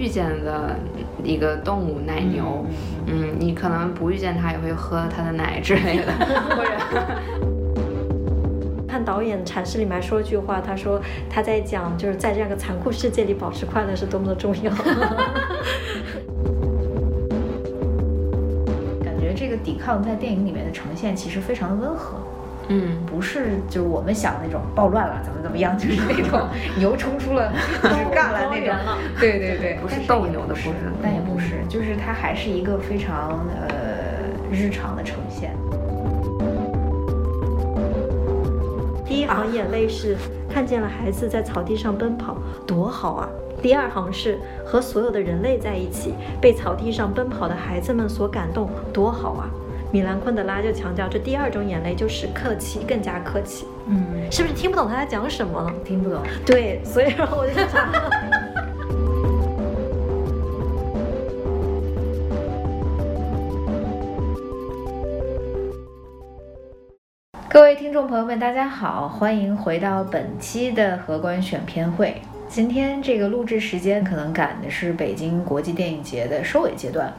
遇见的一个动物奶牛，嗯，你可能不遇见它也会喝它的奶之类的，或者。看导演阐释里面说一句话，他说他在讲就是在这样一个残酷世界里保持快乐是多么的重要。感觉这个抵抗在电影里面的呈现其实非常的温和。嗯，不是，就是我们想那种暴乱了，怎么怎么样，就是那种 牛冲出了，就是干了那种。对对对，不是斗牛的故事，但也不是，就是它还是一个非常呃日常的呈现。第一行眼泪是看见了孩子在草地上奔跑，多好啊！第二行是和所有的人类在一起，被草地上奔跑的孩子们所感动，多好啊！米兰昆德拉就强调，这第二种眼泪就是客气，更加客气。嗯，是不是听不懂他在讲什么呢？听不懂。对，所以说我就想。各位听众朋友们，大家好，欢迎回到本期的荷官选片会。今天这个录制时间可能赶的是北京国际电影节的收尾阶段。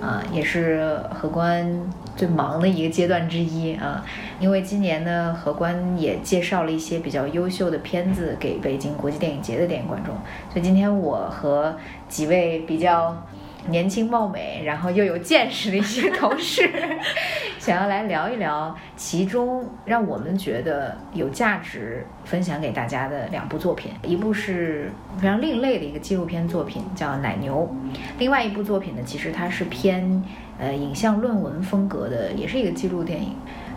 啊，也是荷官最忙的一个阶段之一啊，因为今年呢，荷官也介绍了一些比较优秀的片子给北京国际电影节的电影观众，所以今天我和几位比较。年轻貌美，然后又有见识的一些同事，想要来聊一聊其中让我们觉得有价值分享给大家的两部作品。一部是非常另类的一个纪录片作品，叫《奶牛》；另外一部作品呢，其实它是偏呃影像论文风格的，也是一个纪录电影。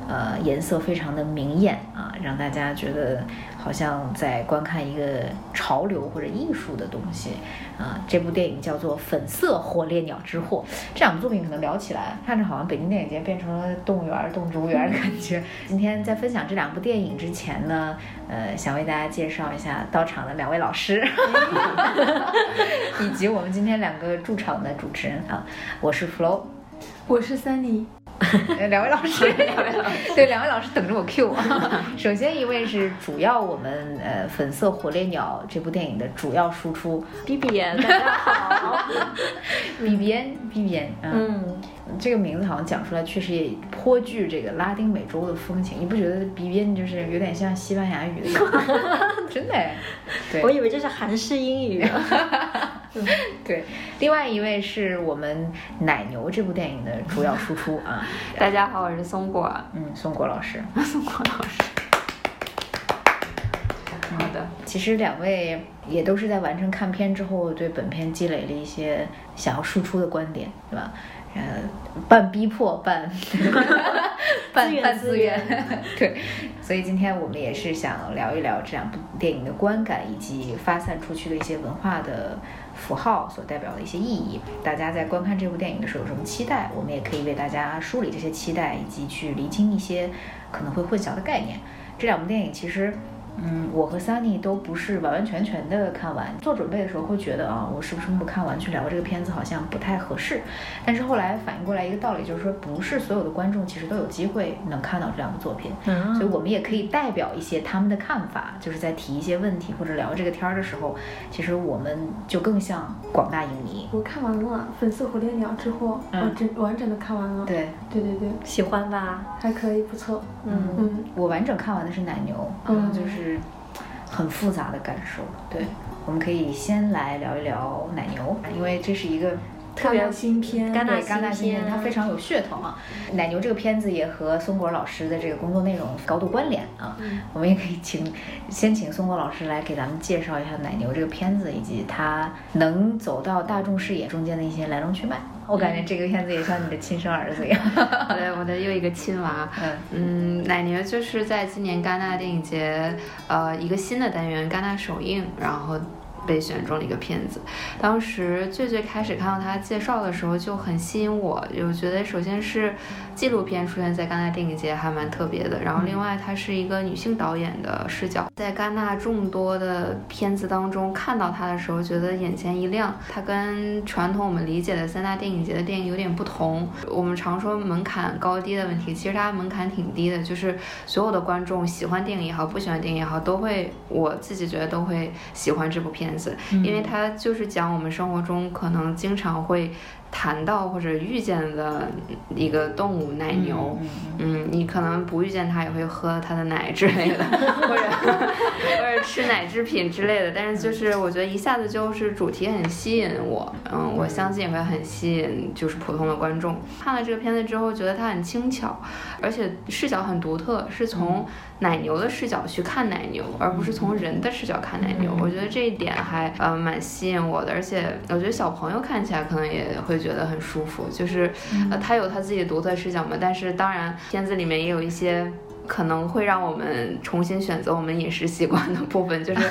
呃，颜色非常的明艳啊，让大家觉得好像在观看一个潮流或者艺术的东西啊。这部电影叫做《粉色火烈鸟之祸》。这两部作品可能聊起来，看着好像北京电影节变成了动物园、动植物园的感觉。今天在分享这两部电影之前呢，呃，想为大家介绍一下到场的两位老师，以及我们今天两个驻场的主持人啊。我是 Flo，我是 Sunny。两位老师，对，两位老师等着我 Q 啊。首先一位是主要我们呃《粉色火烈鸟》这部电影的主要输出，B B N，大家好，B B N，B B N，嗯，这个名字好像讲出来确实也颇具这个拉丁美洲的风情，你不觉得 B B N 就是有点像西班牙语的？真的，对，我以为这是韩式英语。对，另外一位是我们《奶牛》这部电影的主要输出啊。大家好，我是松果，嗯，松果老师，松果老师。好的，其实两位也都是在完成看片之后，对本片积累了一些想要输出的观点，对吧？呃，半逼迫，半半半自愿，对。所以今天我们也是想聊一聊这两部电影的观感，以及发散出去的一些文化的符号所代表的一些意义。大家在观看这部电影的时候有什么期待？我们也可以为大家梳理这些期待，以及去厘清一些可能会混淆的概念。这两部电影其实。嗯，我和 Sunny 都不是完完全全的看完，做准备的时候会觉得啊，我是不是不看完去聊这个片子好像不太合适。但是后来反应过来一个道理，就是说不是所有的观众其实都有机会能看到这两部作品，所以我们也可以代表一些他们的看法，就是在提一些问题或者聊这个天儿的时候，其实我们就更像广大影迷。我看完了《粉色火烈鸟》之后，我整完整的看完了。对对对对，喜欢吧？还可以，不错。嗯嗯，我完整看完的是《奶牛》，嗯，就是。很复杂的感受，对，我们可以先来聊一聊奶牛，因为这是一个特别新片，戛纳新片，它非常有噱头啊。奶牛这个片子也和松果老师的这个工作内容高度关联啊。我们也可以请先请松果老师来给咱们介绍一下奶牛这个片子，以及它能走到大众视野中间的一些来龙去脉。我感觉这个片子也像你的亲生儿子一样。对，我的又一个亲娃。嗯嗯，奶牛就是在今年戛纳电影节，呃，一个新的单元戛纳首映，然后。被选中了一个片子，当时最最开始看到他介绍的时候就很吸引我，我觉得首先是纪录片出现在戛纳电影节还蛮特别的，然后另外它是一个女性导演的视角，在戛纳众多的片子当中看到它的时候，觉得眼前一亮。它跟传统我们理解的三大电影节的电影有点不同。我们常说门槛高低的问题，其实它门槛挺低的，就是所有的观众喜欢电影也好，不喜欢电影也好，都会我自己觉得都会喜欢这部片子。因为它就是讲我们生活中可能经常会。谈到或者遇见的一个动物奶牛，嗯，你可能不遇见它也会喝它的奶之类的，或者或者吃奶制品之类的。但是就是我觉得一下子就是主题很吸引我，嗯，我相信也会很吸引就是普通的观众。看了这个片子之后，觉得它很轻巧，而且视角很独特，是从奶牛的视角去看奶牛，而不是从人的视角看奶牛。我觉得这一点还呃蛮吸引我的，而且我觉得小朋友看起来可能也会。觉得很舒服，就是呃，他有他自己的独特视角嘛。但是当然，片子里面也有一些可能会让我们重新选择我们饮食习惯的部分。就是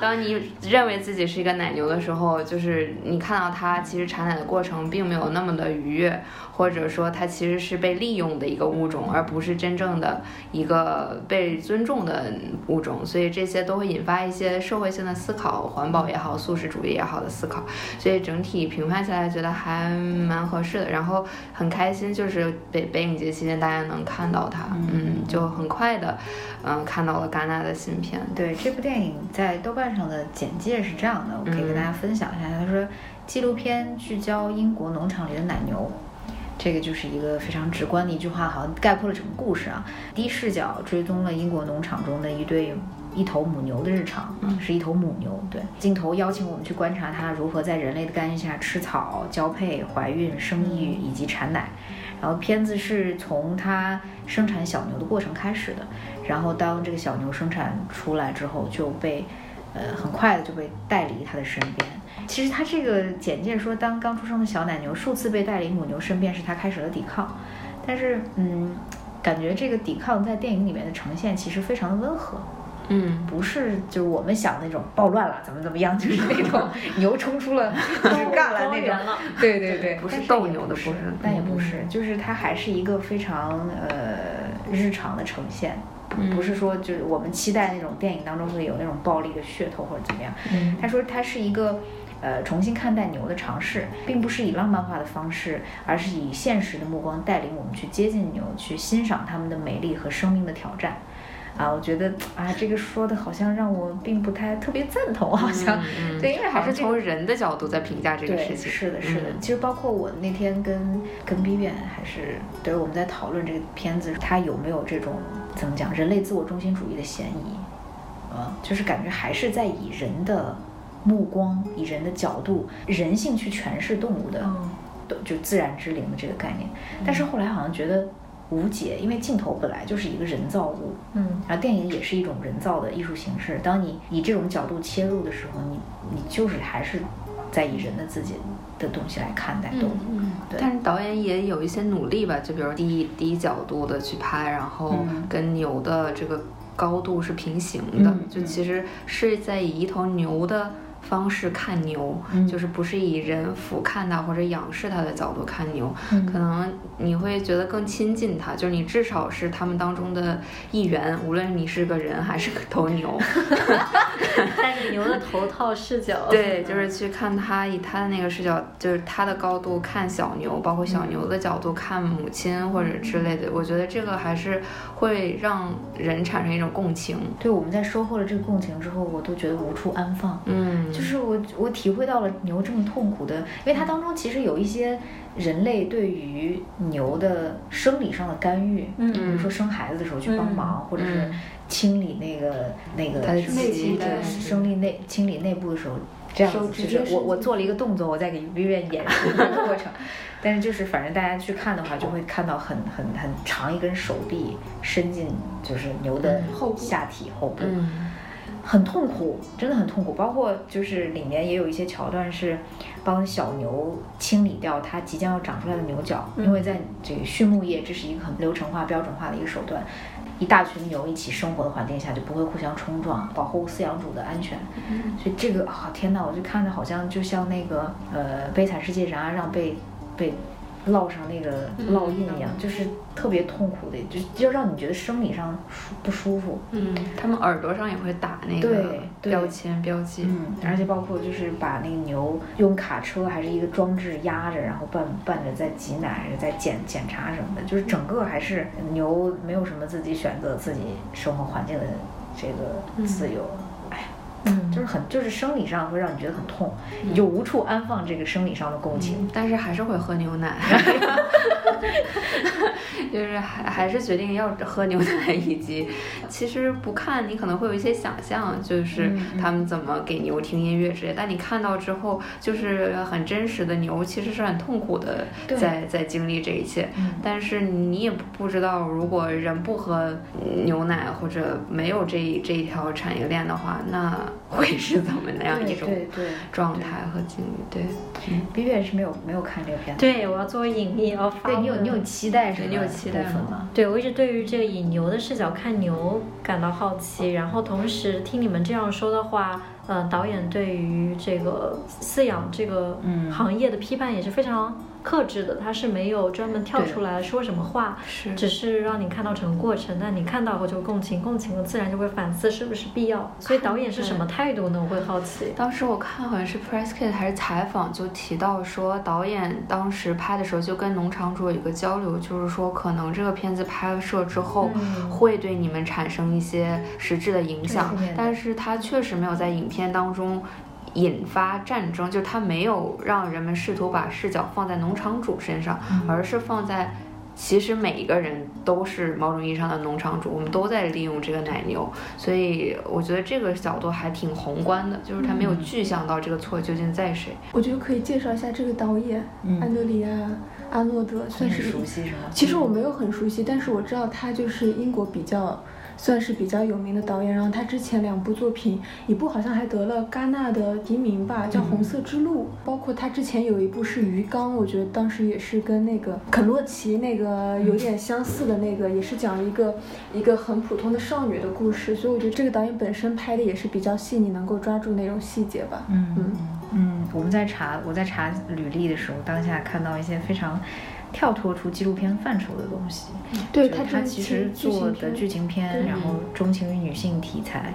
当你认为自己是一个奶牛的时候，就是你看到它其实产奶的过程并没有那么的愉悦。或者说它其实是被利用的一个物种，而不是真正的一个被尊重的物种，所以这些都会引发一些社会性的思考，环保也好，素食主义也好的思考。所以整体评判下来，觉得还蛮合适的。然后很开心，就是北北影节期间大家能看到它，嗯，就很快的，嗯，看到了戛纳的新片。对这部电影在豆瓣上的简介是这样的，我可以跟大家分享一下。他说，纪录片聚焦英国农场里的奶牛。这个就是一个非常直观的一句话，好像概括了整个故事啊。低视角追踪了英国农场中的一对一头母牛的日常，是一头母牛。对，镜头邀请我们去观察它如何在人类的干预下吃草、交配、怀孕、生育以及产奶。然后片子是从它生产小牛的过程开始的，然后当这个小牛生产出来之后，就被呃很快的就被带离它的身边。其实他这个简介说，当刚出生的小奶牛数次被带离母牛身边是，他开始了抵抗。但是，嗯，感觉这个抵抗在电影里面的呈现其实非常的温和。嗯，不是就是我们想那种暴乱了，怎么怎么样，就是那种 牛冲出了就是干了那种。对对对，不是斗牛的，不是，但也不是，就是它还是一个非常呃日常的呈现。不是说就是我们期待那种电影当中会有那种暴力的噱头或者怎么样。他说它是一个。呃，重新看待牛的尝试，并不是以浪漫化的方式，而是以现实的目光带领我们去接近牛，去欣赏它们的美丽和生命的挑战。啊，我觉得啊，这个说的好像让我并不太特别赞同，好像对，因为还是从人的角度在评价这个事情。是的，是的。其实包括我那天跟跟 B B 还是对我们在讨论这个片子，它有没有这种怎么讲人类自我中心主义的嫌疑？嗯，就是感觉还是在以人的。目光以人的角度、人性去诠释动物的，就自然之灵的这个概念。但是后来好像觉得无解，因为镜头本来就是一个人造物，嗯，然后电影也是一种人造的艺术形式。当你以这种角度切入的时候，你你就是还是在以人的自己的东西来看待动物。嗯，对。但是导演也有一些努力吧，就比如低低角度的去拍，然后跟牛的这个高度是平行的，就其实是在以一头牛的。方式看牛，就是不是以人俯瞰它或者仰视它的角度看牛，可能你会觉得更亲近它，就是你至少是他们当中的一员，无论你是个人还是个头牛。戴着牛的头套视角，对，就是去看它以它的那个视角，就是它的高度看小牛，包括小牛的角度看母亲或者之类的，我觉得这个还是会让人产生一种共情。对，我们在收获了这个共情之后，我都觉得无处安放。嗯。就是我，我体会到了牛这么痛苦的，因为它当中其实有一些人类对于牛的生理上的干预，嗯，比如说生孩子的时候去帮忙，或者是清理那个那个内部的生理内清理内部的时候，这样子就是我我做了一个动作，我在给 Vivian 演 示这个过程，但是就是反正大家去看的话，就会看到很很很长一根手臂伸进就是牛的下体后部。很痛苦，真的很痛苦。包括就是里面也有一些桥段是帮小牛清理掉它即将要长出来的牛角，因为在这个畜牧业，这是一个很流程化、标准化的一个手段。一大群牛一起生活的环境下，就不会互相冲撞，保护饲养主的安全。所以这个啊，天哪，我就看着好像就像那个呃《悲惨世界》啥让被被。烙上那个烙印一样，就是特别痛苦的，就就让你觉得生理上舒不舒服。嗯，他们耳朵上也会打那个标签标记。嗯，而且包括就是把那个牛用卡车还是一个装置压着，然后伴伴着在挤奶还是、在检检查什么的，就是整个还是牛没有什么自己选择自己生活环境的这个自由。嗯，就是很，就是生理上会让你觉得很痛，你就无处安放这个生理上的共情，但是还是会喝牛奶，就是还还是决定要喝牛奶，以及其实不看你可能会有一些想象，就是他们怎么给牛听音乐之类，但你看到之后，就是很真实的牛其实是很痛苦的，在在经历这一切，但是你也不知道，如果人不喝牛奶或者没有这这一条产业链的话，那。会是怎么那样一种状态和经历？对，B B 也是没有没有看这个片子。对，我要作为影迷，要对你有你有期待是你有期待吗？对，我一直对于这个以牛的视角看牛感到好奇，然后同时听你们这样说的话，呃，导演对于这个饲养这个行业的批判也是非常。克制的，他是没有专门跳出来说什么话，是只是让你看到整个过程。但你看到后就共情，共情了自然就会反思是不是必要。所以导演是什么态度呢？我会好奇。当时我看好像是 press kit 还是采访，就提到说导演当时拍的时候就跟农场主有一个交流，就是说可能这个片子拍摄之后会对你们产生一些实质的影响，但是他确实没有在影片当中。引发战争，就是他没有让人们试图把视角放在农场主身上，而是放在其实每一个人都是某种意义上的农场主，我们都在利用这个奶牛，所以我觉得这个角度还挺宏观的，就是他没有具象到这个错究竟在谁。我觉得可以介绍一下这个导演安德里亚阿诺德，算是熟悉是吗？其实我没有很熟悉，但是我知道他就是英国比较。算是比较有名的导演，然后他之前两部作品，一部好像还得了戛纳的提名吧，叫《红色之路》，包括他之前有一部是《鱼缸》，我觉得当时也是跟那个肯洛奇那个有点相似的那个，也是讲一个一个很普通的少女的故事，所以我觉得这个导演本身拍的也是比较细腻，能够抓住那种细节吧。嗯嗯嗯，我们在查我在查履历的时候，当下看到一些非常。跳脱出纪录片范畴的东西，对他他其实做的剧情片，然后钟情于女性题材，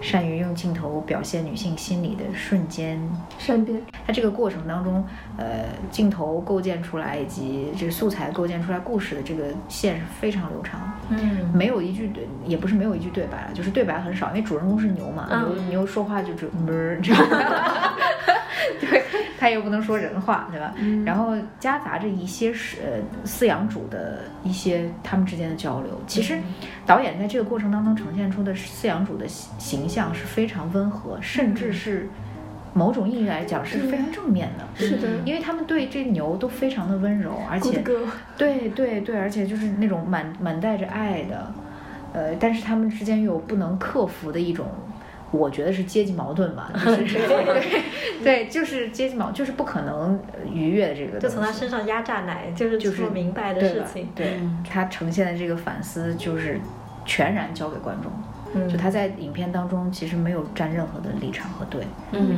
善于用镜头表现女性心理的瞬间。善变。他这个过程当中，呃，镜头构建出来以及这个素材构建出来故事的这个线是非常流畅，嗯，没有一句对，也不是没有一句对白了，就是对白很少，因为主人公是牛嘛，牛牛说话就只哞，对。他又不能说人话，对吧？然后夹杂着一些是呃饲养主的一些他们之间的交流。其实导演在这个过程当中呈现出的饲养主的形象是非常温和，甚至是某种意义来讲是非常正面的。是的，因为他们对这牛都非常的温柔，而且对对对，而且就是那种满满带着爱的，呃，但是他们之间又有不能克服的一种。我觉得是阶级矛盾吧，就是 对，就是阶级矛，就是不可能逾越这个。就从他身上压榨奶，就是就是明白的事情。对他呈现的这个反思，就是全然交给观众。就他在影片当中其实没有站任何的立场和对，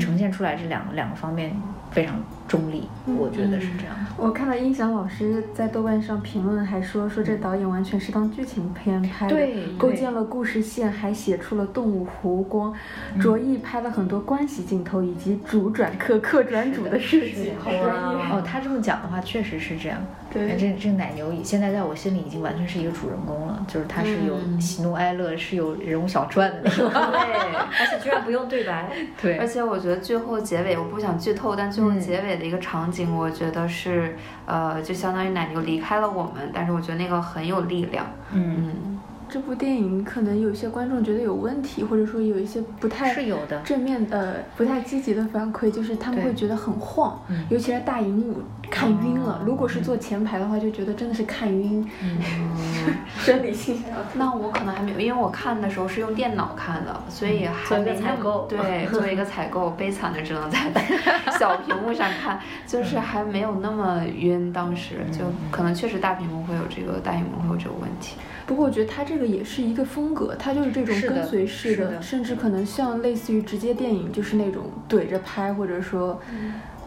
呈现出来这两两个方面非常。中立，我觉得是这样。我看到音响老师在豆瓣上评论，还说说这导演完全是当剧情片拍的，构建了故事线，还写出了动物湖光，着意拍了很多关系镜头以及主转客、客转主的设计。哦，他这么讲的话，确实是这样。对，这这奶牛已现在在我心里已经完全是一个主人公了，就是他是有喜怒哀乐，是有人物小传的那种。对，而且居然不用对白。对，而且我觉得最后结尾，我不想剧透，但最后结尾。的一个场景，我觉得是，呃，就相当于奶牛离开了我们，但是我觉得那个很有力量。嗯这部电影可能有些观众觉得有问题，或者说有一些不太是有的正面呃不太积极的反馈，就是他们会觉得很晃，嗯尤其是大荧幕看晕了。哦如果是坐前排的话，就觉得真的是看晕，嗯 生理性上要那我可能还没有，因为我看的时候是用电脑看的，所以还做一个没购对，作为一个采购，悲惨的只能在 小屏幕上看，就是还没有那么晕。当时就可能确实大屏幕会有这个大荧幕会有这个问题。不过我觉得他这个也是一个风格，它就是这种跟随式是的甚至可能像类似于直接电影，就是那种怼着拍，或者说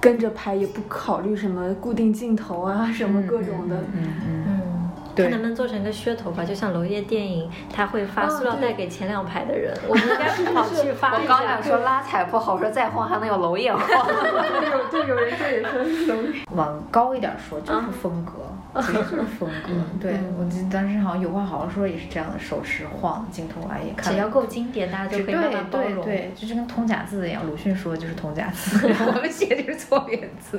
跟着拍，也不考虑什么固定镜头啊，什么各种的。嗯嗯，嗯，对看能不能做成一个噱头吧，就像娄烨电影，他会发哦塑料袋给前两排的人，我们应该 跑去发我刚想。说拉踩不好，说再晃还能有娄烨晃。有对有人说也说是龙往高一点说就是风格，风格。对我记得当时好像有话好好说也是这样的，手持晃镜头来也看。只要够经典，大家就可以慢慢包容。对对，就是跟通假字一样，鲁迅说的就是通假字，我们写的就是错别字。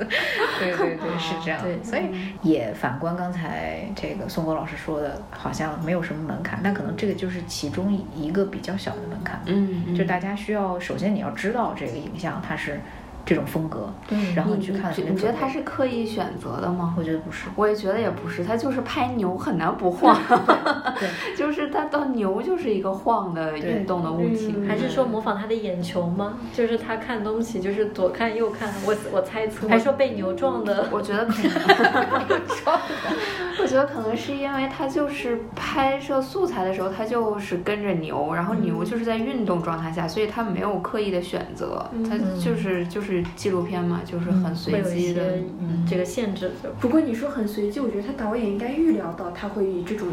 对对对，是这样。对所以也反观刚才这个宋国老师说的，好像没有什么门槛，但可能这个就是其中一个比较小的门槛。嗯就大家需要首先你要知道这个影像它是这种风格，然后你去看你你觉得他是刻意选择的吗？我觉得不是。我也觉得也不是，他就是拍牛很难不晃，对，就是他到牛就是一个晃的运动的物体，嗯还是说模仿他的眼球吗？就是他看东西就是左看右看，我我猜测，还说被牛撞的。我觉得可能撞，我觉得可能是因为他就是拍摄素材的时候，他就是跟着牛，然后牛就是在运动状态下，所以他没有刻意的选择，他就是就是纪录片嘛，就是很随机的。嗯这个限制的。不过你说很随机，我觉得他导演应该预料到他会以这种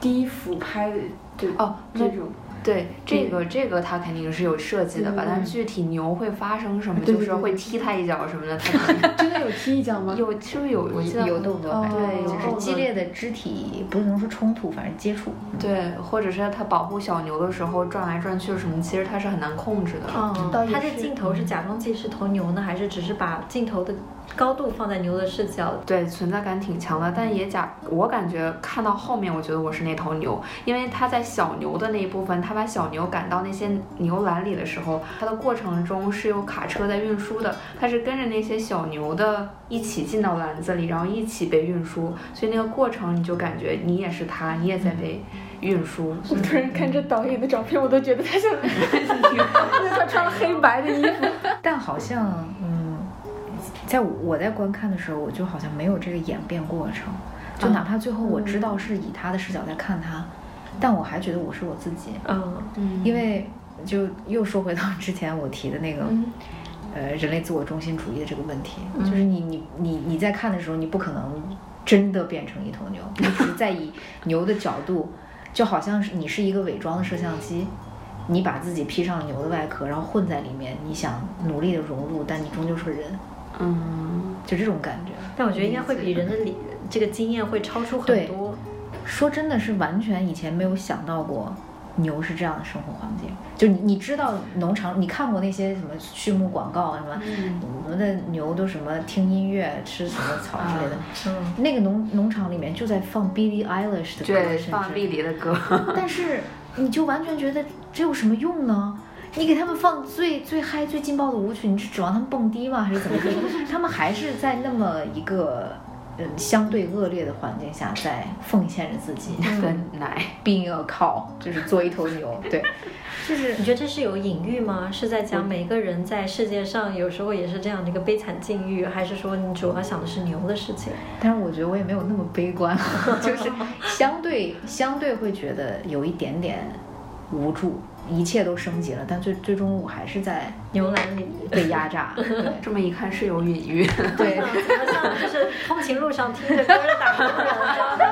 低俯拍的这哦这种。对，这个这个他肯定是有设计的吧，但具体牛会发生什么，就是会踢他一脚什么的，他 真的有踢一脚吗？有是不是有我记得有动作，哦对就是激烈的肢体，不能说冲突，反正接触。对，或者是他保护小牛的时候转来转去什么，其实他是很难控制的。哦倒也他这镜头是假装自己是头牛呢，还是只是把镜头的高度放在牛的视角？对，存在感挺强的，但也假，我感觉看到后面，我觉得我是那头牛，因为他在小牛的那一部分，他把小牛赶到那些牛栏里的时候，它的过程中是有卡车在运输的，它是跟着那些小牛的一起进到篮子里，然后一起被运输，所以那个过程你就感觉你也是它，你也在被运输。我突然看这导演的照片，我都觉得他像，因为他穿了黑白的衣服。但好像，嗯，在我在观看的时候，我就好像没有这个演变过程，就哪怕最后我知道是以他的视角在看他，但我还觉得我是我自己，嗯，嗯。因为就又说回到之前我提的那个。呃，人类自我中心主义的这个问题，就是你你你你在看的时候，你不可能真的变成一头牛，你只是在以牛的角度，就好像是你是一个伪装的摄像机，你把自己披上了牛的外壳，然后混在里面，你想努力的融入，但你终究是个人，嗯，就这种感觉。但我觉得应该会比人的理这个经验会超出很对多。说真的是完全以前没有想到过。牛是这样的生活环境，就你你知道农场，你看过那些什么畜牧广告啊什么，我们的牛都什么听音乐、吃什么草之类的，嗯，那个农农场里面就在放 Billie Eilish 的歌，对，放碧梨的歌，但是你就完全觉得这有什么用呢？你给他们放最最嗨、最劲爆的舞曲，你是指望他们蹦迪吗？还是怎么地？他们还是在那么一个嗯相对恶劣的环境下，在奉献着自己分奶。，being a cow，就是做一头牛。对，就是你觉得这是有隐喻吗？是在讲每个人在世界上有时候也是这样的一个悲惨境遇，还是说你主要想的是牛的事情？但是我觉得我也没有那么悲观，就是 相对相对会觉得有一点点无助，一切都升级了，但最最终我还是在牛栏里。被压榨。对这么一看是有隐喻。对，怎么像就是通勤路上听着歌儿打工人，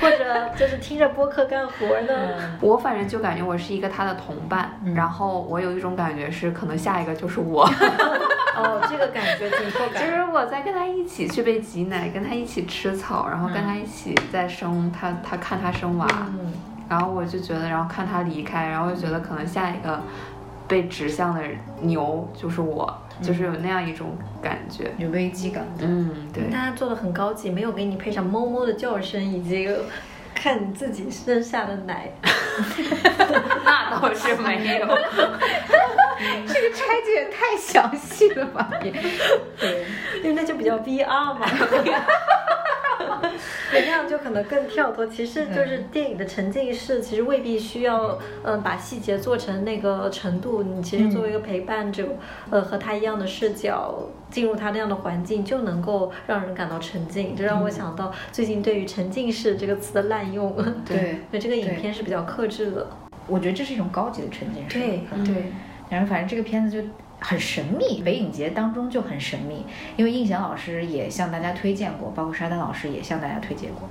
或者就是听着播客干活呢？我反正就感觉我是一个他的同伴，然后我有一种感觉是，可能下一个就是我，哦，这个感觉紧迫就感。是我在跟他一起去被挤奶，跟他一起吃草，然后跟他一起在生他他看他生娃，嗯，然后我就觉得，然后看他离开，然后就觉得可能下一个被指向的牛就是我，就是有那样一种感觉。有危机感。嗯，对。大家做的很高级，没有给你配上哞哞的叫声以及看你自己身下的奶。那倒是没有。这个拆解也太详细了吧？也对，因为那就比较 VR 嘛。对，那样就可能更跳脱。其实就是电影的沉浸式，其实未必需要，嗯，把细节做成那个程度。你其实作为一个陪伴者，呃，和他一样的视角，进入他那样的环境，就能够让人感到沉浸。这让我想到最近对于沉浸式这个词的滥用。对，对，这个影片是比较克制的。我觉得这是一种高级的沉浸式。对对。然后反正这个片子就很神秘，北影节当中就很神秘，因为印象老师也向大家推荐过，包括沙丹老师也向大家推荐过，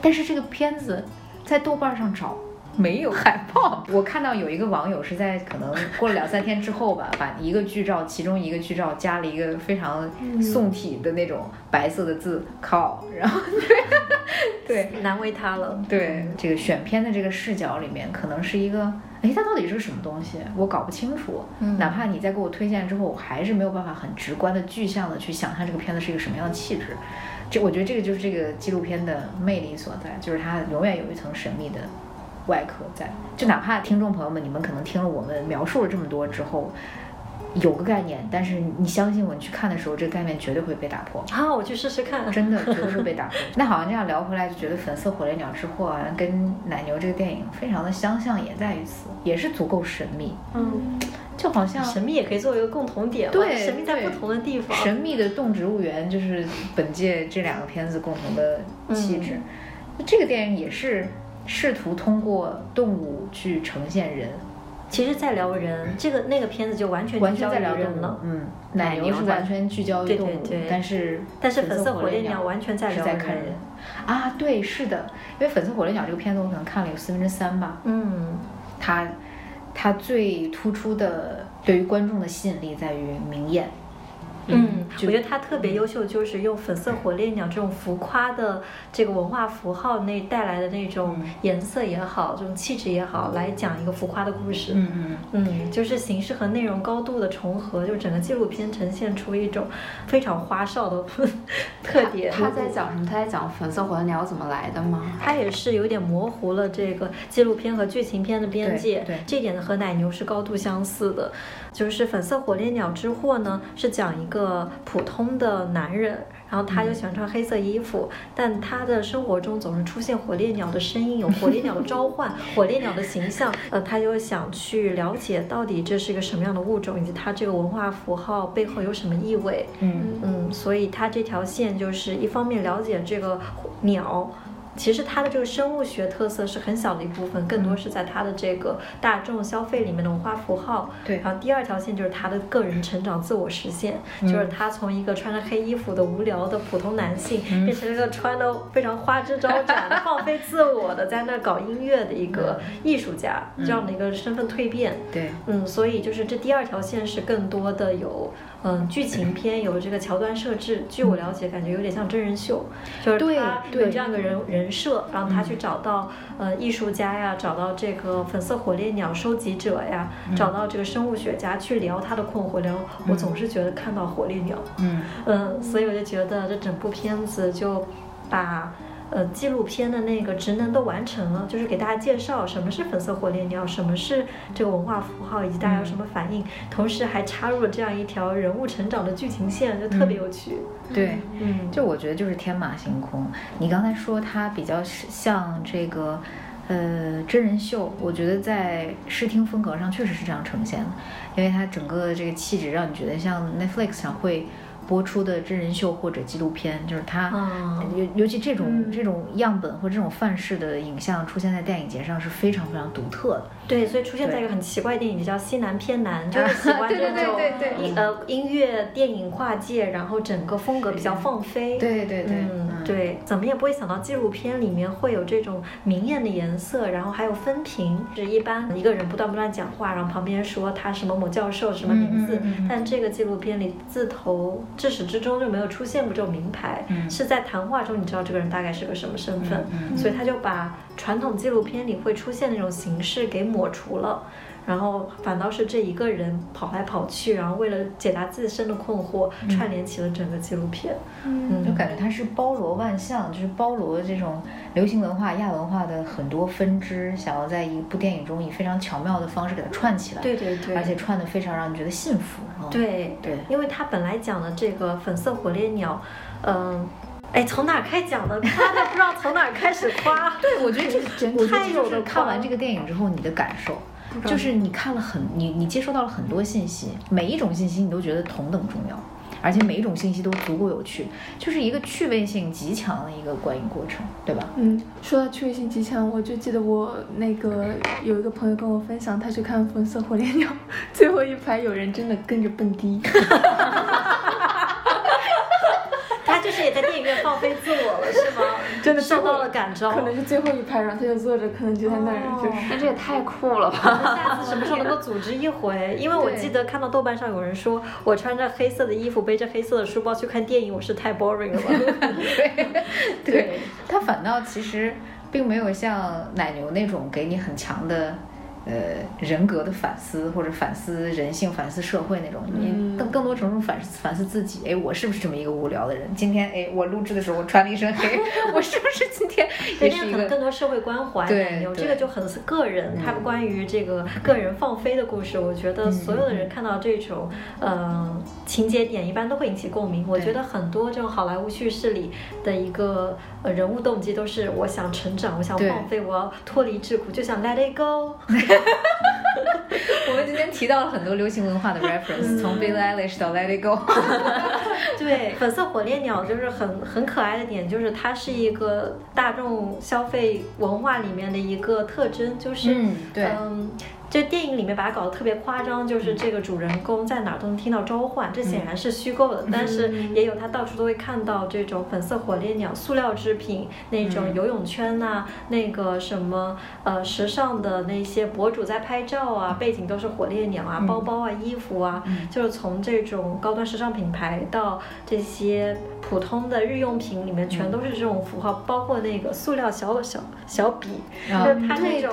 但是这个片子在豆瓣上找没有海报。我看到有一个网友是在可能过了两三天之后吧，把一个剧照，其中一个剧照加了一个非常宋体的那种白色的字“靠”，然后对 对，难为他了。对这个选片的这个视角里面，可能是一个。哎，它到底是个什么东西？我搞不清楚。嗯，哪怕你在给我推荐之后，我还是没有办法很直观的、具象的去想象这个片子是一个什么样的气质。这，我觉得这个就是这个纪录片的魅力所在，就是它永远有一层神秘的外壳在。就哪怕听众朋友们，你们可能听了我们描述了这么多之后。有个概念，但是你相信我，你去看的时候，这个概念绝对会被打破。啊，我去试试看。真的，绝对会被打破。那好像这样聊回来，就觉得《粉色火烈鸟之祸》啊，跟奶牛这个电影非常的相像，也在于此，也是足够神秘。嗯，就好像神秘也可以作为一个共同点。对，神秘在不同的地方。神秘的动植物园就是本届这两个片子共同的气质。这个电影也是试图通过动物去呈现人。其实，在聊人，这个那个片子就完全完全在聊人了。嗯，奶牛是完全聚焦于动物，但是但是粉色火烈鸟完全在在看人。啊，对，是的，因为粉色火烈鸟这个片子，我可能看了有四分之三吧。嗯，它它最突出的对于观众的吸引力在于明艳。嗯，我觉得他特别优秀，就是用粉色火烈鸟这种浮夸的这个文化符号那带来的那种颜色也好，这种气质也好，来讲一个浮夸的故事。嗯嗯嗯，就是形式和内容高度的重合，就整个纪录片呈现出一种非常花哨的 特点。他在讲什么？他在讲粉色火烈鸟怎么来的吗？他也是有点模糊了这个纪录片和剧情片的边界。对，这点呢和奶牛是高度相似的。就是粉色火烈鸟之祸呢，是讲一个普通的男人，然后他就喜欢穿黑色衣服，但他的生活中总是出现火烈鸟的声音，有火烈鸟的召唤，火烈鸟的形象，呃，他就想去了解到底这是一个什么样的物种，以及它这个文化符号背后有什么意味。嗯嗯，所以他这条线就是一方面了解这个鸟。其实它的这个生物学特色是很小的一部分，更多是在它的这个大众消费里面的文化符号。对。然后第二条线就是他的个人成长、自我实现，就是他从一个穿着黑衣服的无聊的普通男性，变成了一个穿的非常花枝招展、放飞自我的在那搞音乐的一个艺术家，这样的一个身份蜕变。对。嗯，所以就是这第二条线是更多的有。嗯，剧情片有这个桥段设置，据我了解，感觉有点像真人秀，就是他有这样一个人人设，然后他去找到呃艺术家呀，找到这个粉色火烈鸟收集者呀，找到这个生物学家去聊他的困惑。聊我总是觉得看到火烈鸟，嗯。嗯，所以我就觉得这整部片子就把。呃，纪录片的那个职能都完成了，就是给大家介绍什么是粉色火烈鸟，什么是这个文化符号，以及大家有什么反应，同时还插入了这样一条人物成长的剧情线，就特别有趣。对，嗯，就我觉得就是天马行空。你刚才说它比较像这个呃真人秀，我觉得在视听风格上确实是这样呈现的，因为它整个的这个气质让你觉得像 Netflix 上会。播出的真人秀或者纪录片，就是它，尤尤其这种这种样本或这种范式的影像出现在电影节上是非常非常独特的。对，所以出现在一个很奇怪的电影节叫西南偏南，就是喜欢这种音呃音乐电影跨界，然后整个风格比较放飞。对对对，嗯对，怎么也不会想到纪录片里面会有这种明艳的颜色，然后还有分屏，是一般一个人不断不断讲话，然后旁边说他什么某教授什么名字，但这个纪录片里字头。至始至终就没有出现过这种名牌，是在谈话中你知道这个人大概是个什么身份，所以他就把传统纪录片里会出现那种形式给抹除了，然后反倒是这一个人跑来跑去，然后为了解答自身的困惑，串联起了整个纪录片。嗯就感觉它是包罗万象，就是包罗这种流行文化、亚文化的很多分支，想要在一部电影中以非常巧妙的方式给它串起来，对对对，而且串的非常让你觉得幸福。嗯、对对因为他本来讲的这个粉色火烈鸟，嗯、哎，从哪儿开讲的？夸都不知道从哪儿开始夸。对，我觉得这个整体就是看完这个电影之后你的感受。就是你看了很你你接收到了很多信息，每一种信息你都觉得同等重要，而且每一种信息都足够有趣，就是一个趣味性极强的一个观影过程，对吧？嗯，说到趣味性极强，我就记得我那个有一个朋友跟我分享，他去看《粉色火烈鸟》，最后一排有人真的跟着蹦迪。他就是也在电影院放飞自我了，是吗？真的受到了感召。可能是最后一排，然后他就坐着，可能就在那儿，就是。那这也太酷了吧！下次什么时候能够组织一回？因为我记得看到豆瓣上有人说，我穿着黑色的衣服，背着黑色的书包去看电影，我是太 boring 了吧？对对，他反倒其实并没有像奶牛那种给你很强的。呃，人格的反思或者反思人性、反思社会那种，你更更多程度反思反思自己。哎，我是不是这么一个无聊的人？今天哎，我录制的时候我穿了一身黑，我是不是今天也是一个可能更多社会关怀。对有这个就很个人，他们关于这个个人放飞的故事，我觉得所有的人看到这种呃情节点，一般都会引起共鸣。我觉得很多这种好莱坞叙事里的一个呃人物动机都是我想成长，我想放飞，我要脱离桎梏，就想 let it go。我们今天提到了很多流行文化的 reference，从 Billie Eilish 到 Let It Go。对，粉色火烈鸟就是很很可爱的点，就是它是一个大众消费文化里面的一个特征，就是嗯对嗯。这电影里面把它搞得特别夸张，就是这个主人公在哪儿都能听到召唤，这显然是虚构的，但是也有他到处都会看到这种粉色火烈鸟、塑料制品、那种游泳圈呐、那个什么呃时尚的那些博主在拍照啊，背景都是火烈鸟啊，包包啊、衣服啊，就是从这种高端时尚品牌到这些普通的日用品里面，全都是这种符号，包括那个塑料小小小笔，啊就是它那种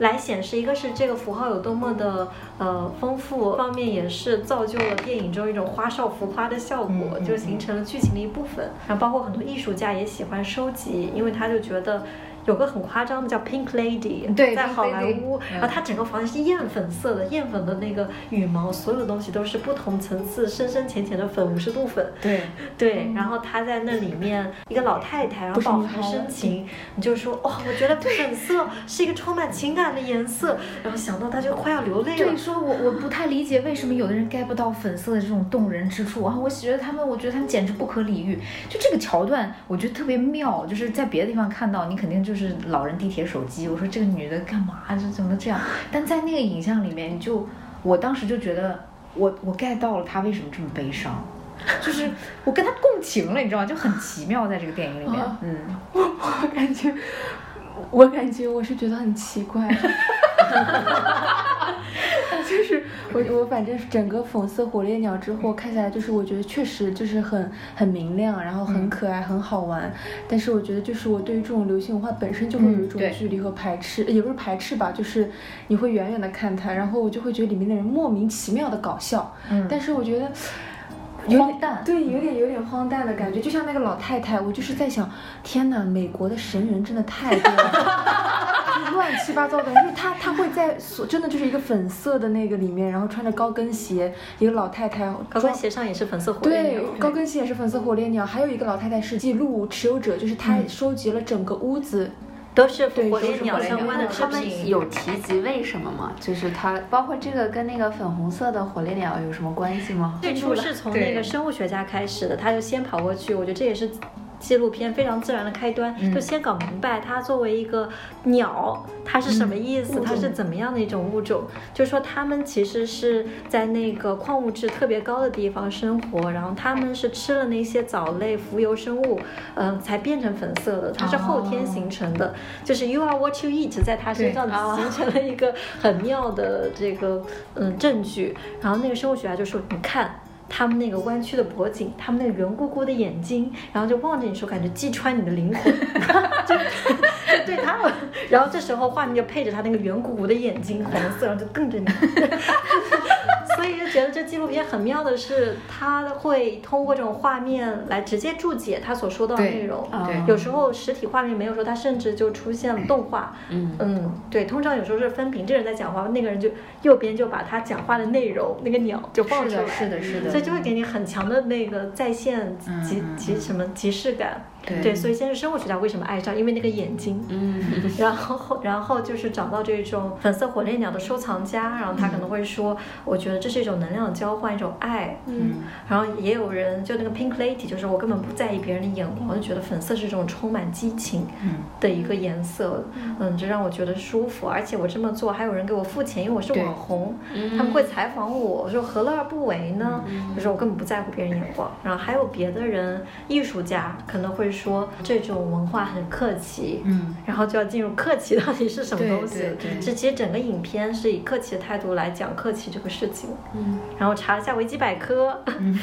来显示，一个是这个符号有多么的呃丰富，方面也是造就了电影中一种花哨浮夸的效果，就形成了剧情的一部分。然后包括很多艺术家也喜欢收集，因为他就觉得。有个很夸张的叫 Pink Lady，对在好莱坞，嗯然后它整个房间是艳粉色的，艳粉的那个羽毛，所有东西都是不同层次、深深浅浅的粉，五十度粉，对，对，然后她在那里面一个老太太，然后饱含深情，你就说哇、我觉得粉色是一个充满情感的颜色，然后想到她就快要流泪了对，。说我我不太理解为什么有的人 get 不到粉色的这种动人之处，啊我觉得他们，我觉得他们简直不可理喻。就这个桥段，我觉得特别妙，就是在别的地方看到，你肯定就是老人地铁手机。我说这个女的干嘛？这怎么这样？但在那个影像里面，你就我当时就觉得，我我 get 到了她为什么这么悲伤。就是我跟她共情了，你知道吗？就很奇妙，在这个电影里面，啊嗯，我我感觉，我感觉我是觉得很奇怪，就是我我反正整个粉色火烈鸟之后看下来，就是我觉得确实就是很很明亮，然后很可爱，很好玩。但是我觉得就是我对于这种流行文化本身就会有一种距离和排斥，也不是排斥吧，就是你会远远的看它，然后我就会觉得里面的人莫名其妙的搞笑。嗯但是我觉得。有点荒诞对，有点有点荒诞的感觉，就像那个老太太，我就是在想，天哪，美国的神人真的太多了，就是乱七八糟的，就是她她会在所真的就是一个粉色的那个里面，然后穿着高跟鞋，一个老太太，高跟鞋上也是粉色火烈对鸟，，高跟鞋也是粉色火烈鸟，还有一个老太太是记录持有者，就是她收集了整个屋子，都是对火烈鸟都是火烈鸟相关的制他们品。有提及为什么吗？就是它包括这个跟那个粉红色的火烈鸟有什么关系吗？最初是从那个生物学家开始的，他就先跑过去，我觉得这也是纪录片非常自然的开端，嗯。就先搞明白它作为一个鸟，它是什么意思，嗯它是怎么样的一种物种，就说它们其实是在那个矿物质特别高的地方生活，然后它们是吃了那些藻类浮游生物，嗯、才变成粉色的，它是后天形成的，就是 you are what you eat，在它身上形成了一个很妙的这个嗯证据。然后那个生物学家就说，你看。他们那个弯曲的脖颈，他们那个圆鼓鼓的眼睛，然后就望着你说，感觉击穿你的灵魂，就 就对他们。然后这时候画面就配着他那个圆鼓鼓的眼睛，红色，然后就瞪着你。所以就觉得这纪录片很妙的是，它会通过这种画面来直接注解他所说到的内容。对有时候实体画面没有说，它甚至就出现了动画。嗯嗯，对，通常有时候是分屏，这人在讲话，那个人就右边就把他讲话的内容那个鸟就放出来，是的，是的，是的。所以就会给你很强的那个在线即即什么即视感。对对，所以先是生物学家为什么爱上，因为那个眼睛。嗯 然后后，然后就是找到这种粉色火烈鸟的收藏家，然后他可能会说，我觉得这是一种能量的交换，一种爱。嗯，然后也有人就那个 Pink Lady，就是我根本不在意别人的眼光，我就觉得粉色是一种充满激情嗯的一个颜色，嗯，这让我觉得舒服。而且我这么做，还有人给我付钱，因为我是网红，嗯他们会采访我，我说何乐而不为呢？嗯就是我根本不在乎别人眼光。然后还有别的人，艺术家可能会说这种文化很客气，嗯，然后就要进入客气到底是什么东西。这其实整个影片是以客气的态度来讲客气这个事情。嗯，然后查了一下维基百科，嗯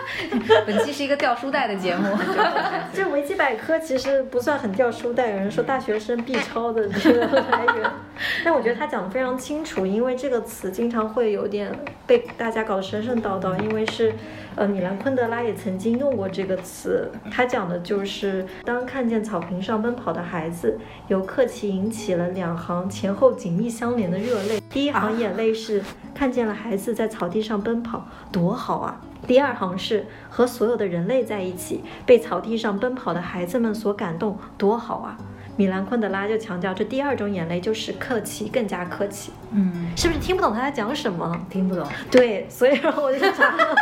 本期是一个掉书袋的节目。这维基百科其实不算很掉书袋，有人说大学生必抄的这个来源，但我觉得他讲的非常清楚，因为这个词经常会有点被大家搞得神神叨叨，因为是，呃，米兰昆德拉也曾经用过这个词，他讲的就是当看见草坪上奔跑的孩子，由客气引起了两行前后紧密相连的热泪，第一行眼泪是看见了孩子在草地上奔跑，多好啊！第二行是和所有的人类在一起，被草地上奔跑的孩子们所感动，多好啊！米兰昆德拉就强调，这第二种眼泪就是客气，更加客气，嗯，是不是听不懂他在讲什么？听不懂。对，所以然后我就查了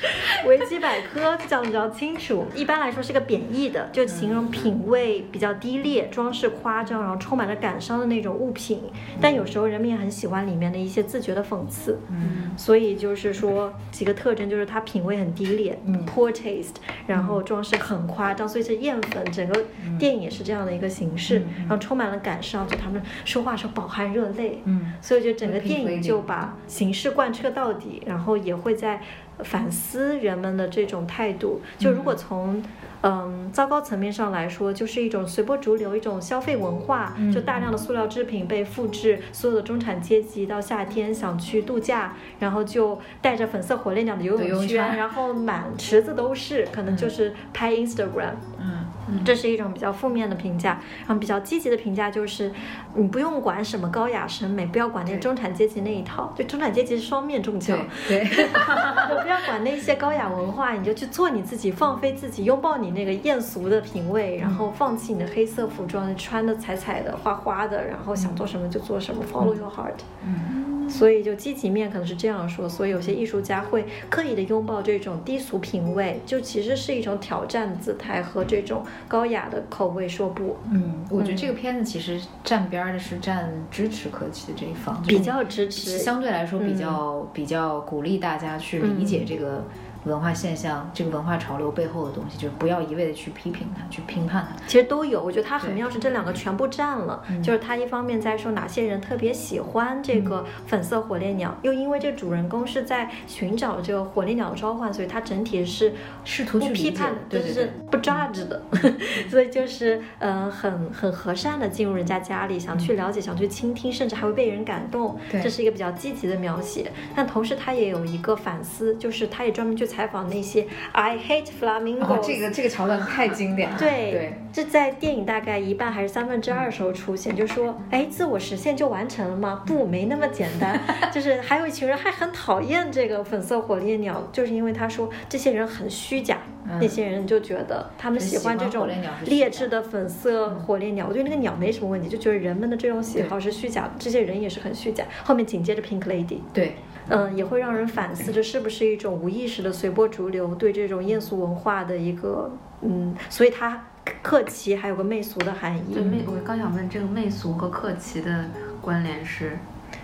维基百科讲得比较清楚。一般来说是个贬义的，就形容品味比较低劣、装饰夸张，然后充满了感伤的那种物品。但有时候人们也很喜欢里面的一些自觉的讽刺。嗯所以就是说几个特征，就是它品味很低劣、嗯 p o o r taste，然后装饰很夸张，所以是艳粉。整个电影也是这样的一个形式，然后充满了感伤，就他们说话时候饱含热泪。嗯所以就整个电影就把形式贯彻到底，然后也会在反思人们的这种态度。就如果从嗯糟糕层面上来说，就是一种随波逐流，一种消费文化，嗯就大量的塑料制品被复制，所有的中产阶级到夏天想去度假，然后就带着粉色火烈鸟的游泳圈，泳圈然后满池子都是，可能就是拍 Instagram。嗯这是一种比较负面的评价，然后比较积极的评价就是，你不用管什么高雅审美，不要管那中产阶级那一套，就中产阶级是双面中枪，对 对，不要管那些高雅文化，你就去做你自己，放飞自己，拥抱你那个艳俗的品味，然后放弃你的黑色服装，穿的彩彩的、花花的，然后想做什么就做什么，follow your heart。嗯。所以就积极面可能是这样说，所以有些艺术家会刻意的拥抱这种低俗品味，就其实是一种挑战姿态和这种高雅的口味说不，嗯，我觉得这个片子其实站边儿的是站支持科技的这一方，就是比较支持。相对来说比较、比较鼓励大家去理解这个文化现象、这个文化潮流背后的东西，就是不要一味的去批评它、去评判它。其实都有，我觉得它很对妙是这两个全部占了，嗯。就是它一方面在说哪些人特别喜欢这个粉色火烈鸟，又因为这主人公是在寻找这个火烈鸟的召唤，所以它整体是试图去批判，就是对。对对不 judge 的，所以就是嗯、呃很很和善的进入人家家里，想去了解，想去倾听，甚至还会被人感动，这是一个比较积极的描写。但同时他也有一个反思，就是他也专门去采访那些 I hate flamingos，、哦，这个这个桥段太经典了。对，对，这在电影大概一半还是三分之二的时候出现，就说，哎，自我实现就完成了吗？不，没那么简单。就是还有一群人还很讨厌这个粉色火烈鸟，就是因为他说这些人很虚假，嗯那些人就觉得他们喜欢这种劣质的粉色火烈鸟。我对那个鸟没什么问题，就觉得人们的这种喜好是虚假的，这些人也是很虚假。后面紧接着 Pink Lady。对，嗯，也会让人反思，这是不是一种无意识的随波逐流，对这种艳俗文化的一个嗯，所以它客奇还有个媚俗的含义。对媚，我刚想问这个媚俗和客奇的关联是，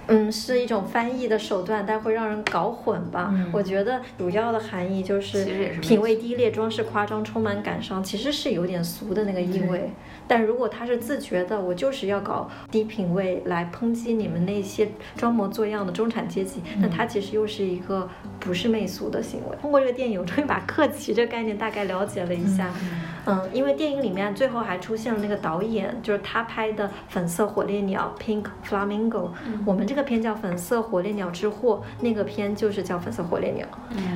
嗯，是一种翻译的手段，但会让人搞混吧。嗯我觉得主要的含义就是其实也是品味低劣、装饰夸张、充满感伤，其实是有点俗的那个意味。但如果他是自觉的，我就是要搞低品位来抨击你们那些装模作样的中产阶级，那他其实又是一个不是媚俗的行为。通过这个电影，我终于把客奇这个概念大概了解了一下。嗯，因为电影里面最后还出现了那个导演，就是他拍的《粉色火烈鸟》（Pink Flamingo）。我们这个片叫《粉色火烈鸟之祸》，那个片就是叫《粉色火烈鸟》。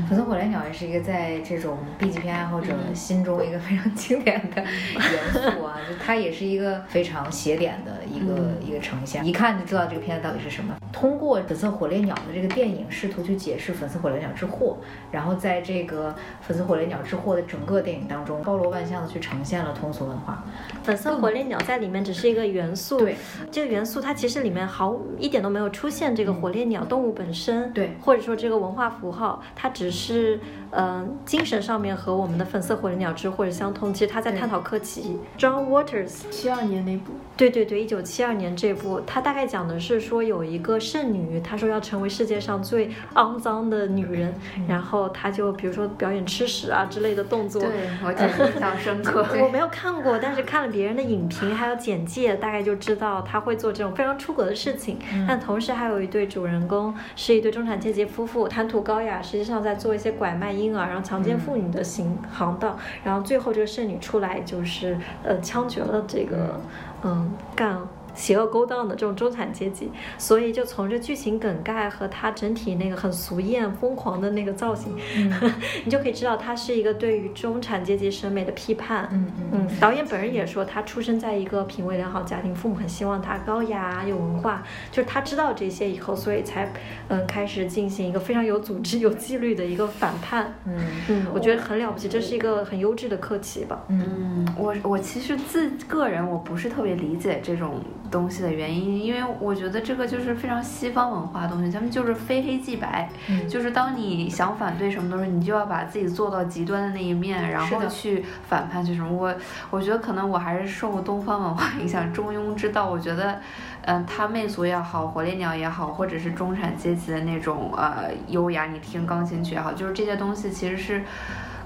粉色火烈鸟也是一个在这种 B 级片爱好者心中一个非常经典的元素啊，就它也是一个非常写点的一个、一个呈现，一看就知道这个片子到底是什么。通过粉色火烈鸟的这个电影，试图去解释粉色火烈鸟之祸，然后在这个粉色火烈鸟之祸的整个电影当中，包罗万象的去呈现了通俗文化。粉色火烈鸟在里面只是一个元素，对，这个元素它其实里面毫一点都没有出现这个火烈鸟动物本身，对。或者说这个文化符号，它只是嗯、呃精神上面和我们的粉色火烈鸟之或者相通。其实他在探讨科奇，John Waters，七二年那部，对对对，一九七二年这部，他大概讲的是说有一个圣女，她说要成为世界上最肮脏的女人，然后她就比如说表演吃屎啊之类的动作，对我印象深刻。我没有看过，但是看了别人的影评还有简介，大概就知道他会做这种非常出格的事情。但同时还有一对主人公是一对中产阶级夫妇，谈吐高雅，实际上在做一些拐卖婴儿，然后强奸妇女的行行当。然后最后这个剩女出来就是呃枪决了这个嗯干。邪恶勾当的这种中产阶级，所以就从这剧情梗概和他整体那个很俗艳、疯狂的那个造型，你就可以知道他是一个对于中产阶级审美的批判。嗯嗯嗯，导演本人也说，他出生在一个品味良好家庭，父母很希望他高雅有文化，就是他知道这些以后，所以才嗯开始进行一个非常有组织、有纪律的一个反叛。嗯嗯，我觉得很了不起，这是一个很优质的课题吧。嗯，我我其实自个人我不是特别理解这种东西的原因，因为我觉得这个就是非常西方文化的东西，他们就是非黑即白，嗯就是当你想反对什么东西，你就要把自己做到极端的那一面，然后去反叛去什么。我我觉得可能我还是受东方文化影响，中庸之道，我觉得。嗯，他媚俗也好，火烈鸟也好，或者是中产阶级的那种呃优雅，你听钢琴曲也好，就是这些东西其实是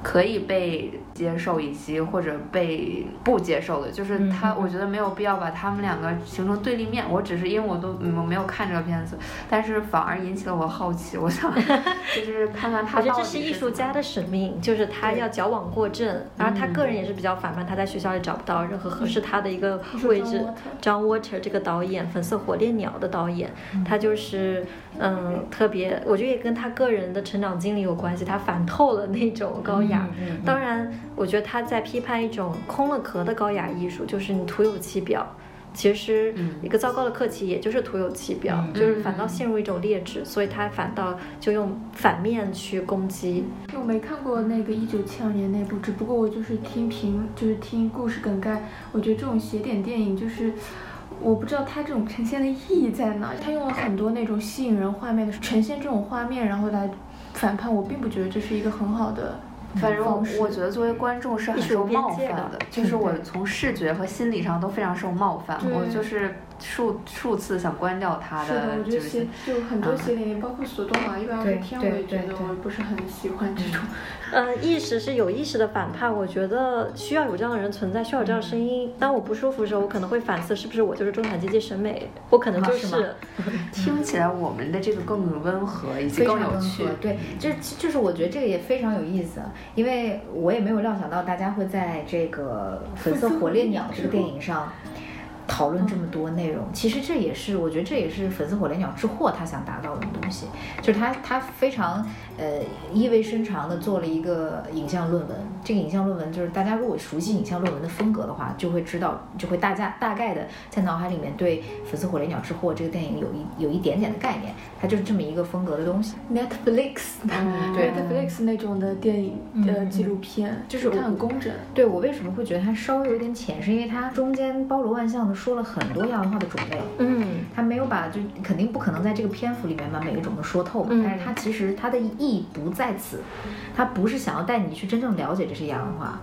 可以被接受以及或者被不接受的。就是他，我觉得没有必要把他们两个形成对立面。我只是因为我都嗯我没有看这个片子，但是反而引起了我好奇，我想 就是看看他我觉得这是艺术家的使命，就是他要矫枉过正，然后他个人也是比较反叛，他在学校里找不到任何合适他的一个位置。John Water 这个导演，《粉色火烈鸟》的导演，他就是嗯特别，我觉得也跟他个人的成长经历有关系，他反透了那种高雅。嗯嗯当然，我觉得他在批判一种空了壳的高雅艺术，就是你徒有其表。其实嗯一个糟糕的客气，也就是徒有其表，嗯就是反倒陷入一种劣质，所以他反倒就用反面去攻击。我没看过那个一九七二年那部，只不过我就是听评，就是听故事梗概。我觉得这种写点电影就是，我不知道它这种呈现的意义在哪。它用了很多那种吸引人画面的呈现这种画面，然后来反叛。我并不觉得这是一个很好的反正我我觉得作为观众是很受冒犯的，就是我从视觉和心理上都非常受冒犯，我就是数数次想关掉它是的，我觉就是得写就很多写点，包括索多玛一百二十对天，我也觉对对得我不是很喜欢这种。呃，意识是有意识的反叛，我觉得需要有这样的人存在，需要有这样的声音。当我不舒服的时候，我可能会反思，是不是我就是中产阶级审美？我可能就是 听起来我们的这个更温和以及更有趣。对，就就是我觉得这个也非常有意思，因为我也没有料想到大家会在这个《粉色火烈鸟》这个电影上。讨论这么多内容，其实这也是我觉得这也是《粉丝火烈鸟之祸》他想达到的东西，就是他他非常呃意味深长的做了一个影像论文。这个影像论文就是大家如果熟悉影像论文的风格的话，就会知道，就会大家大概的在脑海里面对《粉丝火烈鸟之祸》这个电影有一有一点点的概念，它就是这么一个风格的东西。Netflix，Netflix 那种的电影呃嗯纪录片，就是它很工整。对我为什么会觉得它稍微有点浅，是因为它中间包罗万象的说了很多亚文化的种类。嗯，它没有把就肯定不可能在这个篇幅里面把每一种都说透嘛，嗯但是它其实它的意意不在此，他不是想要带你去真正了解这些亚文化，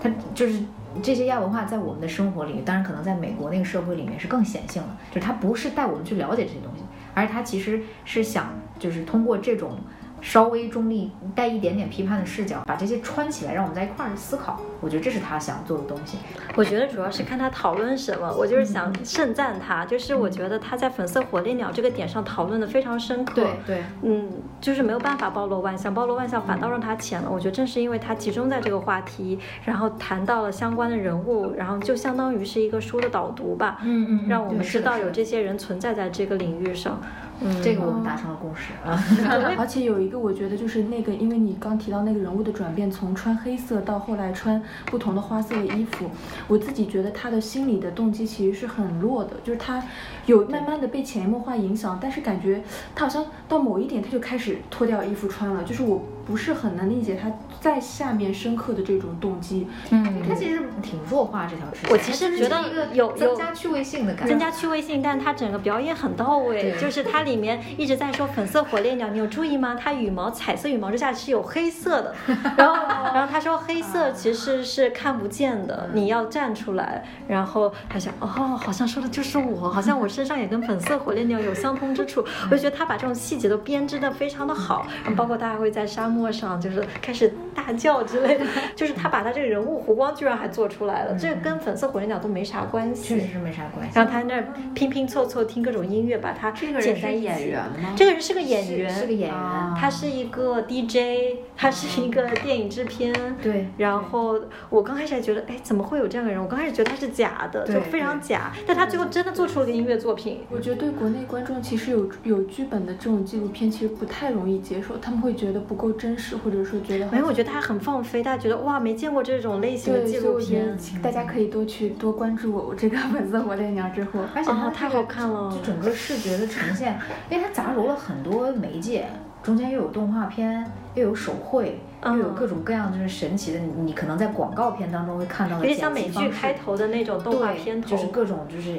他就是这些亚文化在我们的生活里，当然可能在美国那个社会里面是更显性的，就是他不是带我们去了解这些东西，而他其实是想就是通过这种。稍微中立、带一点点批判的视角，把这些穿起来，让我们在一块儿思考。我觉得这是他想做的东西。我觉得主要是看他讨论什么，我就是想盛赞他。就是我觉得他在粉色火烈鸟这个点上讨论的非常深刻。对对，嗯，就是没有办法包罗万象，包罗万象反倒让他浅了。我觉得正是因为他集中在这个话题，然后谈到了相关的人物，然后就相当于是一个书的导读吧。嗯嗯，让我们知道有这些人存在在这个领域上。嗯，这个我们达成了共识啊。而且有一个，我觉得就是那个，因为你刚提到那个人物的转变，从穿黑色到后来穿不同的花色的衣服，我自己觉得他的心理的动机其实是很弱的，就是他有慢慢的被潜移默化影响，但是感觉他好像到某一点他就开始脱掉衣服穿了，就是我。不是很能理解他在下面深刻的这种动机。嗯，他其实挺弱化这条支线。我其实觉得有增加趣味性的感觉，增加趣味性，但他整个表演很到位。就是它里面一直在说粉色火烈鸟，你有注意吗？它羽毛彩色羽毛之下是有黑色的。然后，然后他说黑色其实是看不见的，你要站出来。然后他想，哦，好像说的就是我，好像我身上也跟粉色火烈鸟有相通之处。我就觉得他把这种细节都编织的非常的好。包括他还会在沙漠。陌上就是开始大叫之类的，就是他把他这个人物弧光居然还做出来了，这个跟粉色火烈鸟都没啥关系，确实是没啥关系。然后他那拼拼凑凑听各种音乐，把他这个人是演员吗？这个人是个演员，是个演员，他是一个 DJ，他是一个电影制片。对。然后我刚开始还觉得，哎，怎么会有这样的人？我刚开始觉得他是假的，就非常假。但他最后真的做出了个音乐作品。我觉得对国内观众其实有有剧本的这种纪录片其实不太容易接受，他们会觉得不够真实，或者说觉得没有，我觉得他很放飞，大家觉得哇，没见过这种类型的纪录片，大家可以多去多关注我这个粉色火烈鸟之后，而且它太好看了，就整个视觉的呈现，因为它杂糅了很多媒介，中间又有动画片，又有手绘，又有各种各样就是神奇的，你可能在广告片当中会看到的，有点像美剧开头的那种动画片头，就是各种就是。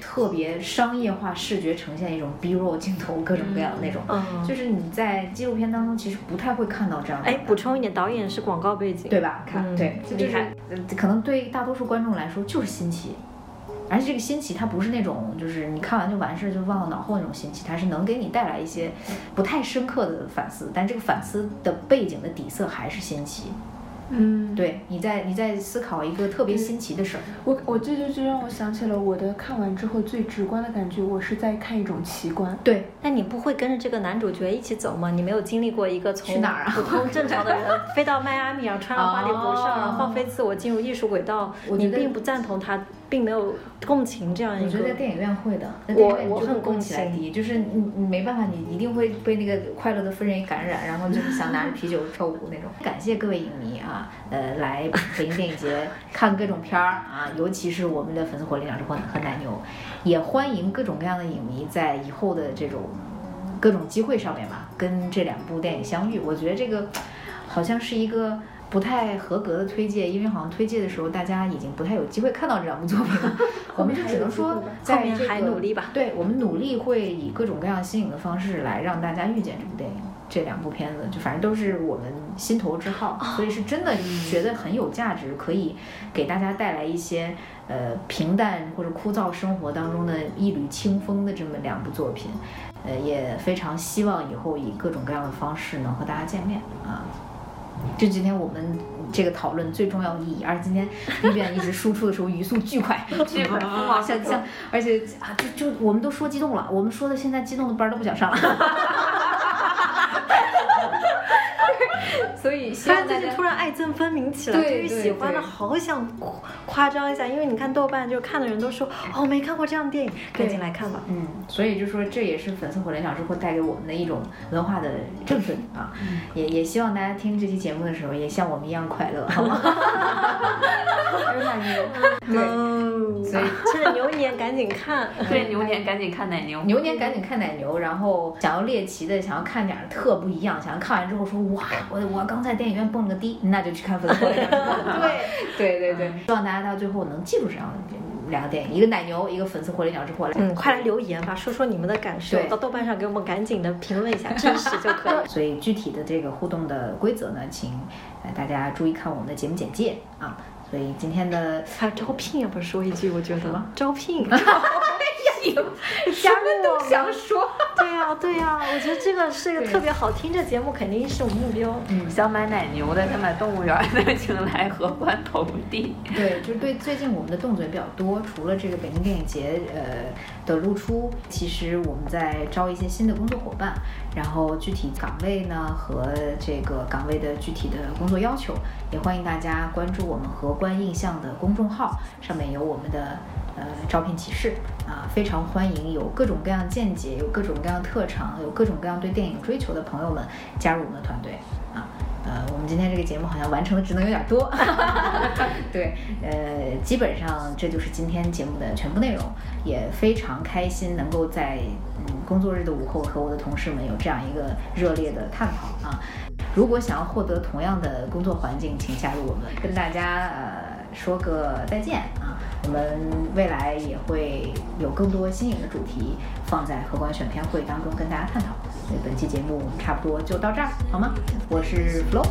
特别商业化视觉呈现一种 B roll 镜头，各种各样的那种，就是你在纪录片当中其实不太会看到这样的。哎，补充一点，导演是广告背景，对吧？看，对，就是可能对大多数观众来说就是新奇，而且这个新奇它不是那种就是你看完就完事儿就忘了脑后那种新奇，它是能给你带来一些不太深刻的反思，但这个反思的背景的底色还是新奇。嗯，对，你在你在思考一个特别新奇的事儿。我我这就就让我想起了我的看完之后最直观的感觉，我是在看一种奇观。对，那你不会跟着这个男主角一起走吗？你没有经历过一个从哪儿啊普通正常的人飞到迈阿密，然后穿上花里胡哨，然后放飞自我进入艺术轨道？你并不赞同他。并没有共情这样一个。我觉得在电影院会的，我我很共情，就是你你没办法，你一定会被那个快乐的氛围感染，然后就是想拿着啤酒跳舞那种。感谢各位影迷啊，呃，来北京电影节看各种片儿啊，尤其是我们的粉丝火力两只和和奶牛，也欢迎各种各样的影迷在以后的这种各种机会上面吧，跟这两部电影相遇。我觉得这个好像是一个。不太合格的推荐，因为好像推荐的时候大家已经不太有机会看到这两部作品了。我们就只能说，在这还努力吧。对我们努力会以各种各样新颖的方式来让大家遇见这部电影。这两部片子就反正都是我们心头之好，所以是真的觉得很有价值，可以给大家带来一些呃平淡或者枯燥生活当中的一缕清风的这么两部作品。呃，也非常希望以后以各种各样的方式能和大家见面啊。就今天我们这个讨论最重要的意义，而今天 B 站一直输出的时候语速巨快，巨快，哇像像，而且啊，就就我们都说激动了，我们说的现在激动的班都不想上了。所以，他最近突然爱憎分明起来，对于喜欢的好想夸张一下，因为你看豆瓣，就看的人都说哦，没看过这样的电影，赶紧来看吧。嗯，所以就说这也是粉丝火联想之后带给我们的一种文化的振奋啊，也也希望大家听这期节目的时候也像我们一样快乐，好吗？有奶牛，对，所以牛年赶紧看，对，牛年赶紧看奶牛，牛年赶紧看奶牛，然后想要猎奇的，想要看点特不一样，想要看完之后说哇，我我刚才电影院蹦了个迪，那就去看粉丝火联对对对对，希望大家到最后能记住这样的两个电影，一个奶牛，一个粉丝火烈鸟之火。嗯，快来留言吧，说说你们的感受，到豆瓣上给我们赶紧的评论一下，真 实就可以。所以具体的这个互动的规则呢，请大家注意看我们的节目简介啊。所以今天的还有招聘，要不要说一句？我觉得招聘。迎，加入什么都我们想说。对呀、对呀、我觉得这个是一个特别好听的节目，肯定是我们目标。嗯，想买奶牛的，想买动物园的，请来荷官投递。对，就是对最近我们的动作也比较多，除了这个北京电影节呃的露出，其实我们在招一些新的工作伙伴，然后具体岗位呢和这个岗位的具体的工作要求，也欢迎大家关注我们荷官印象的公众号，上面有我们的呃招聘启事啊，非常欢迎有各种各样见解、有各种各样特长、有各种各样对电影追求的朋友们加入我们的团队啊。呃，我们今天这个节目好像完成的职能有点多，对，呃，基本上这就是今天节目的全部内容，也非常开心能够在嗯工作日的午后和我的同事们有这样一个热烈的探讨啊。如果想要获得同样的工作环境，请加入我们，跟大家呃说个再见啊。我们未来也会有更多新颖的主题放在荷官选片会当中跟大家探讨。所以本期节目我们差不多就到这儿，好吗？我是 Flo，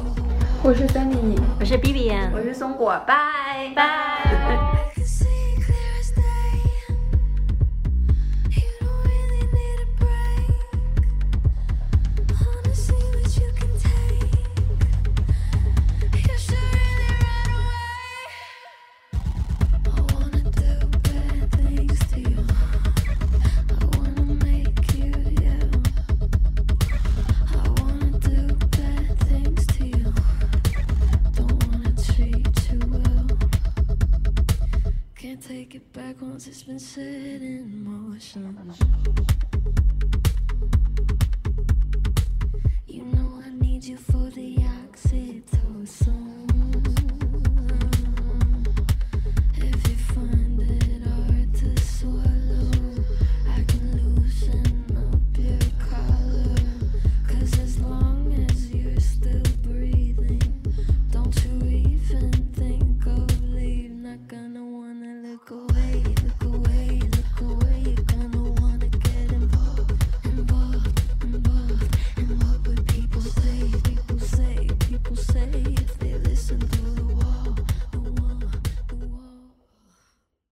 我是 Sunny。我是 B B 我是松果，拜拜。